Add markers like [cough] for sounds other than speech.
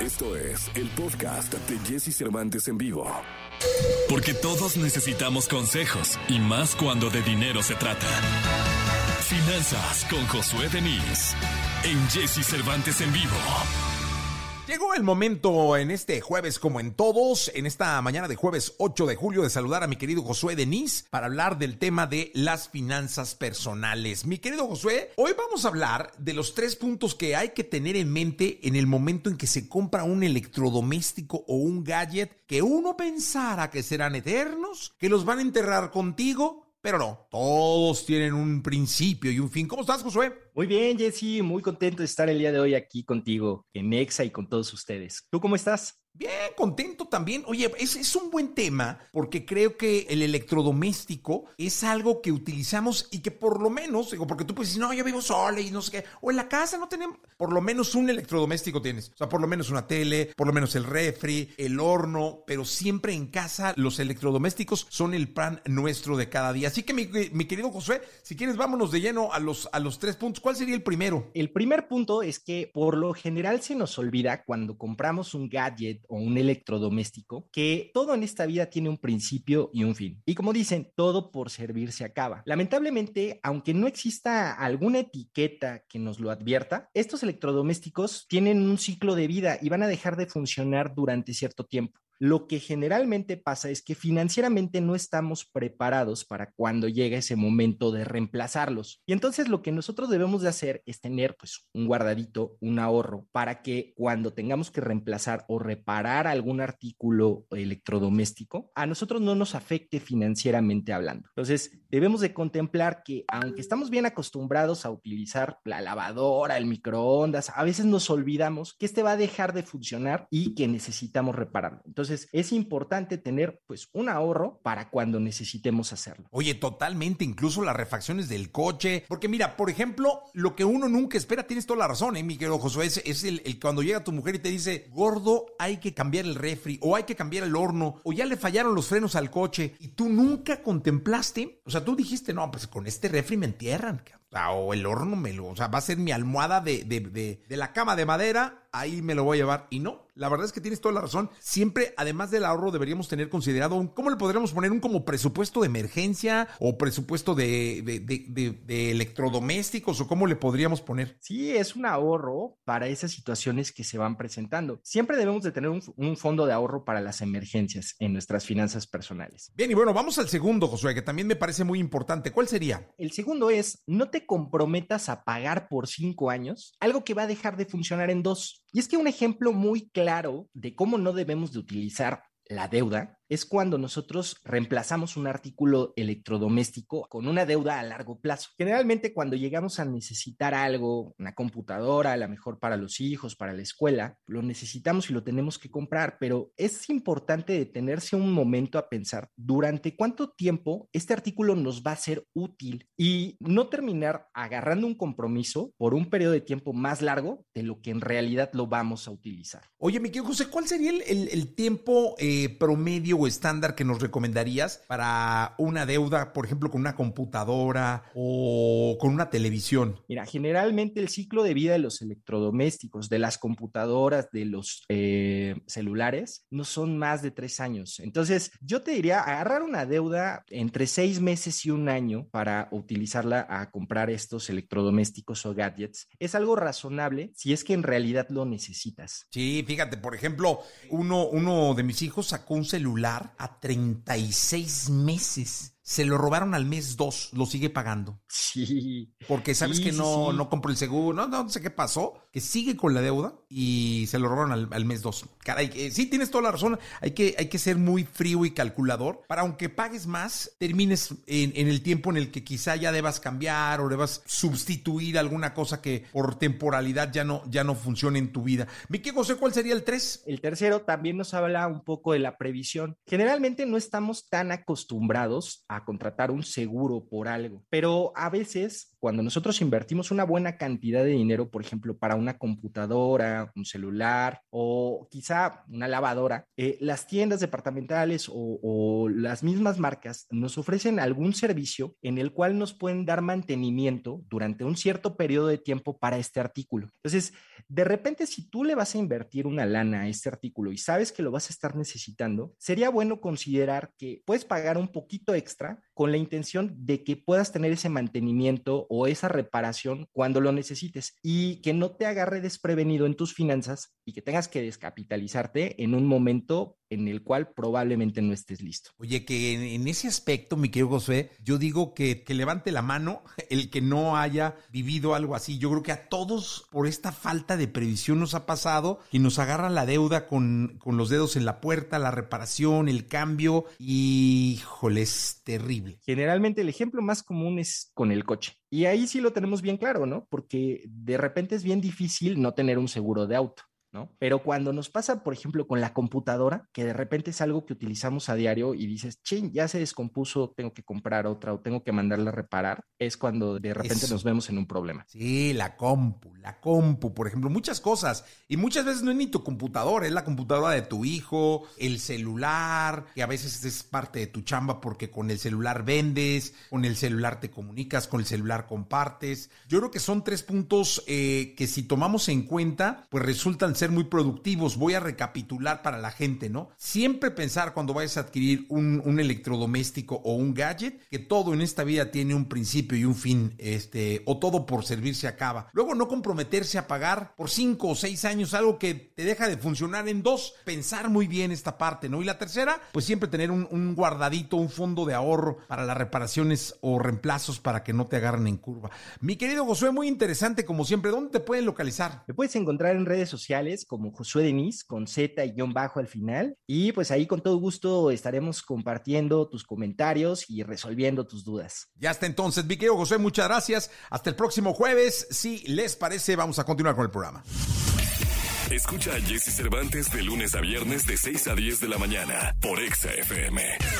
Esto es el podcast de Jesse Cervantes en vivo. Porque todos necesitamos consejos y más cuando de dinero se trata. Finanzas con Josué Denis en Jesse Cervantes en vivo. Llegó el momento en este jueves, como en todos, en esta mañana de jueves 8 de julio, de saludar a mi querido Josué Denis para hablar del tema de las finanzas personales. Mi querido Josué, hoy vamos a hablar de los tres puntos que hay que tener en mente en el momento en que se compra un electrodoméstico o un gadget que uno pensara que serán eternos, que los van a enterrar contigo pero no, todos tienen un principio y un fin. ¿Cómo estás, Josué? Muy bien, Jesse, muy contento de estar el día de hoy aquí contigo en Exa y con todos ustedes. ¿Tú cómo estás? Bien, contento también. Oye, es, es, un buen tema porque creo que el electrodoméstico es algo que utilizamos y que por lo menos, digo, porque tú puedes decir, no, yo vivo sola y no sé qué, o en la casa no tenemos, por lo menos un electrodoméstico tienes. O sea, por lo menos una tele, por lo menos el refri, el horno, pero siempre en casa los electrodomésticos son el pan nuestro de cada día. Así que mi, mi querido Josué, si quieres, vámonos de lleno a los, a los tres puntos. ¿Cuál sería el primero? El primer punto es que por lo general se nos olvida cuando compramos un gadget o un electrodoméstico, que todo en esta vida tiene un principio y un fin. Y como dicen, todo por servir se acaba. Lamentablemente, aunque no exista alguna etiqueta que nos lo advierta, estos electrodomésticos tienen un ciclo de vida y van a dejar de funcionar durante cierto tiempo. Lo que generalmente pasa es que financieramente no estamos preparados para cuando llega ese momento de reemplazarlos. Y entonces lo que nosotros debemos de hacer es tener pues un guardadito, un ahorro para que cuando tengamos que reemplazar o reparar algún artículo electrodoméstico, a nosotros no nos afecte financieramente hablando. Entonces, debemos de contemplar que aunque estamos bien acostumbrados a utilizar la lavadora, el microondas, a veces nos olvidamos que este va a dejar de funcionar y que necesitamos repararlo. Entonces, entonces, es importante tener pues un ahorro para cuando necesitemos hacerlo. Oye, totalmente, incluso las refacciones del coche, porque mira, por ejemplo, lo que uno nunca espera, tienes toda la razón, ¿eh, mi querido Josué? Es, es el, el, cuando llega tu mujer y te dice, gordo, hay que cambiar el refri, o hay que cambiar el horno, o ya le fallaron los frenos al coche, y tú nunca contemplaste, o sea, tú dijiste, no, pues con este refri me entierran, o el horno me lo, o sea, va a ser mi almohada de, de, de, de la cama de madera, ahí me lo voy a llevar. Y no, la verdad es que tienes toda la razón. Siempre, además del ahorro, deberíamos tener considerado un, ¿cómo le podríamos poner? Un como presupuesto de emergencia o presupuesto de, de, de, de, electrodomésticos o cómo le podríamos poner. Sí, es un ahorro para esas situaciones que se van presentando. Siempre debemos de tener un, un fondo de ahorro para las emergencias en nuestras finanzas personales. Bien, y bueno, vamos al segundo, Josué, que también me parece muy importante. ¿Cuál sería? El segundo es, no te comprometas a pagar por cinco años algo que va a dejar de funcionar en dos. Y es que un ejemplo muy claro de cómo no debemos de utilizar la deuda es cuando nosotros reemplazamos un artículo electrodoméstico con una deuda a largo plazo. Generalmente cuando llegamos a necesitar algo, una computadora, a lo mejor para los hijos, para la escuela, lo necesitamos y lo tenemos que comprar, pero es importante detenerse un momento a pensar durante cuánto tiempo este artículo nos va a ser útil y no terminar agarrando un compromiso por un periodo de tiempo más largo de lo que en realidad lo vamos a utilizar. Oye, mi querido José, ¿cuál sería el, tiempo eh, promedio o estándar que nos recomendarías para una deuda, por ejemplo, con una computadora o con una televisión? Mira, generalmente el ciclo de vida de los electrodomésticos, de las computadoras, de los eh, celulares, no son más de tres años. Entonces, yo te diría agarrar una deuda entre seis meses y un año para utilizarla a comprar estos electrodomésticos o gadgets. Es algo razonable si es que en realidad lo necesitas. Sí, fíjate, por ejemplo, uno, uno de mis hijos sacó un celular a 36 meses. Se lo robaron al mes dos, lo sigue pagando. Sí. Porque sabes Sí, que no, sí. no compró el seguro, no, no sé qué pasó, que sigue con la deuda y se lo robaron al, al mes dos. Caray, eh, sí tienes toda la razón, hay que, hay que ser muy frío y calculador para aunque pagues más, termines en, en el tiempo en el que quizá ya debas cambiar o debas sustituir alguna cosa que por temporalidad ya no, ya no funcione en tu vida. Miki José, ¿cuál sería el 3? El tercero también nos habla un poco de la previsión. Generalmente no estamos tan acostumbrados a contratar un seguro por algo, pero a veces cuando nosotros invertimos una buena cantidad de dinero, por ejemplo, para una computadora, un celular o quizá una lavadora, eh, las tiendas departamentales o, o las mismas marcas nos ofrecen algún servicio en el cual nos pueden dar mantenimiento durante un cierto periodo de tiempo para este artículo. Entonces, de repente, si tú le vas a invertir una lana a este artículo y sabes que lo vas a estar necesitando, sería bueno considerar que puedes pagar un poquito extra con la intención de que puedas tener ese mantenimiento o esa reparación cuando lo necesites y que no te agarre desprevenido en tus finanzas y que tengas que descapitalizarte en un momento en el cual probablemente no estés listo. Oye, que en, ese aspecto, mi querido José, yo digo que, que, levante la mano [laughs] el que no haya vivido algo así. Yo creo que a todos, por esta falta de previsión, nos ha pasado y nos agarra la deuda con, con los dedos en la puerta, la reparación, el cambio, y híjole, es terrible. Generalmente el ejemplo más común es con el coche. Y ahí sí lo tenemos bien claro, ¿no? Porque de repente es bien difícil no tener un seguro de auto. ¿No? Pero cuando nos pasa, por ejemplo, con la computadora, que de repente es algo que utilizamos a diario y dices, ching, ya se descompuso, tengo que comprar otra o tengo que mandarla a reparar, es cuando de repente Eso. nos vemos en un problema. Sí, la compu, la compu, por ejemplo, muchas cosas. Y muchas veces no es ni tu computadora, es la computadora de tu hijo, el celular, que a veces es parte de tu chamba porque con el celular vendes, con el celular te comunicas, con el celular compartes. Yo creo que son tres puntos eh, que si tomamos en cuenta, pues resultan ser muy productivos. Voy a recapitular para la gente, ¿no? Siempre pensar cuando vayas a adquirir un, electrodoméstico o un gadget, que todo en esta vida tiene un principio y un fin, este, o todo por servir se acaba. Luego no comprometerse a pagar por cinco o seis años algo que te deja de funcionar en dos. Pensar muy bien esta parte, ¿no? Y la tercera, pues siempre tener un, un guardadito, un fondo de ahorro para las reparaciones o reemplazos para que no te agarren en curva. Mi querido Josué, muy interesante como siempre. ¿Dónde te pueden localizar? Me puedes encontrar en redes sociales como Josué Denis con Z y guion bajo al final. Y pues ahí con todo gusto estaremos compartiendo tus comentarios y resolviendo tus dudas. Ya está entonces, mi querido Josué, muchas gracias. Hasta el próximo jueves. Si les parece, vamos a continuar con el programa. Escucha a Jesse Cervantes de lunes a viernes de 6 a 10 de la mañana por Exa FM.